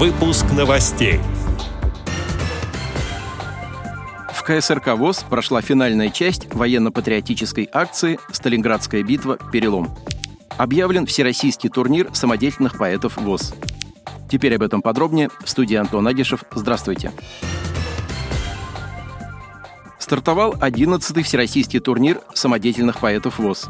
Выпуск новостей. В КСРК ВОЗ прошла финальная часть военно-патриотической акции «Сталинградская битва. Перелом». Объявлен всероссийский турнир самодеятельных поэтов ВОЗ. Теперь об этом подробнее. В студии Антон Агишев. Здравствуйте. Стартовал 11-й всероссийский турнир самодеятельных поэтов ВОЗ.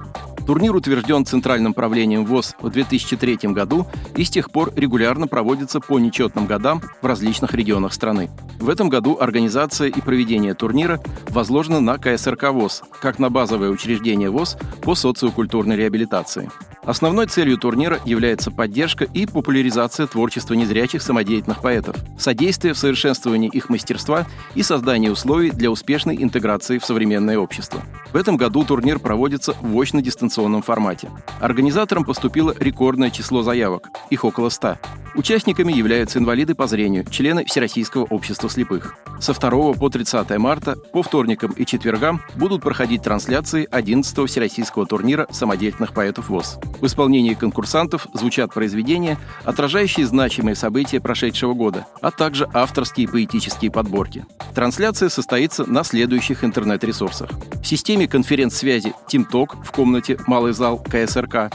Турнир утвержден Центральным правлением ВОЗ в 2003 году и с тех пор регулярно проводится по нечетным годам в различных регионах страны. В этом году организация и проведение турнира возложены на КСРК ВОЗ, как на базовое учреждение ВОЗ по социокультурной реабилитации. Основной целью турнира является поддержка и популяризация творчества незрячих самодеятельных поэтов, содействие в совершенствовании их мастерства и создание условий для успешной интеграции в современное общество. В этом году турнир проводится в очно-дистанционном формате. Организаторам поступило рекордное число заявок, их около 100. Участниками являются инвалиды по зрению, члены Всероссийского общества слепых. Со 2 по 30 марта по вторникам и четвергам будут проходить трансляции 11-го Всероссийского турнира самодеятельных поэтов ВОЗ. В исполнении конкурсантов звучат произведения, отражающие значимые события прошедшего года, а также авторские поэтические подборки. Трансляция состоится на следующих интернет-ресурсах. В системе конференц-связи TeamTalk в комнате «Малый зал КСРК»,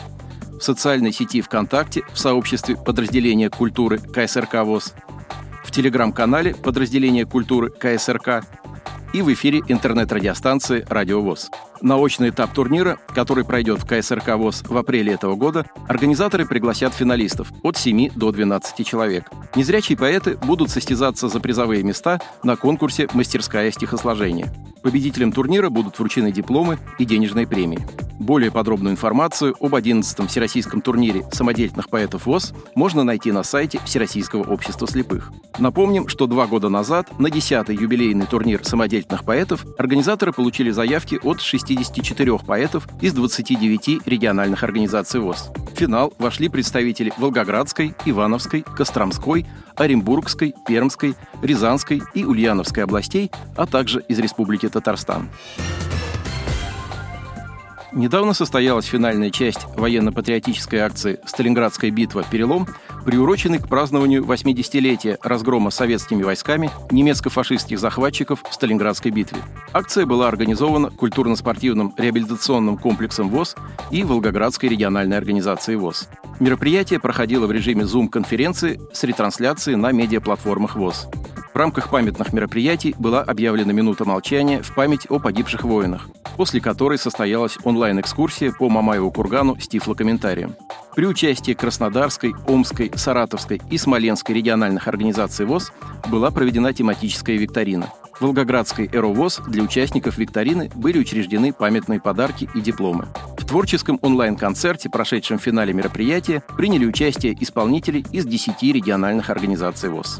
в социальной сети ВКонтакте в сообществе подразделения культуры КСРК ВОЗ, в телеграм-канале подразделения культуры КСРК и в эфире интернет-радиостанции «Радио ВОЗ». Научный этап турнира, который пройдет в КСРК ВОЗ в апреле этого года, организаторы пригласят финалистов от 7 до 12 человек. Незрячие поэты будут состязаться за призовые места на конкурсе «Мастерская стихосложения». Победителям турнира будут вручены дипломы и денежные премии. Более подробную информацию об 11-м Всероссийском турнире самодеятельных поэтов ВОЗ можно найти на сайте Всероссийского общества слепых. Напомним, что два года назад на 10-й юбилейный турнир самодеятельных поэтов организаторы получили заявки от 64 поэтов из 29 региональных организаций ВОЗ. В финал вошли представители Волгоградской, Ивановской, Костромской, Оренбургской, Пермской, Рязанской и Ульяновской областей, а также из Республики Татарстан. Недавно состоялась финальная часть военно-патриотической акции «Сталинградская битва. Перелом», приуроченный к празднованию 80-летия разгрома советскими войсками немецко-фашистских захватчиков в Сталинградской битве. Акция была организована культурно-спортивным реабилитационным комплексом ВОЗ и Волгоградской региональной организацией ВОЗ. Мероприятие проходило в режиме Zoom-конференции с ретрансляцией на медиаплатформах ВОЗ. В рамках памятных мероприятий была объявлена минута молчания в память о погибших воинах, после которой состоялась онлайн-экскурсия по Мамаеву кургану с тифлокомментарием. При участии Краснодарской, Омской, Саратовской и Смоленской региональных организаций ВОЗ была проведена тематическая викторина. В Волгоградской «Эровоз» для участников викторины были учреждены памятные подарки и дипломы. В творческом онлайн-концерте, прошедшем в финале мероприятия, приняли участие исполнители из 10 региональных организаций ВОЗ.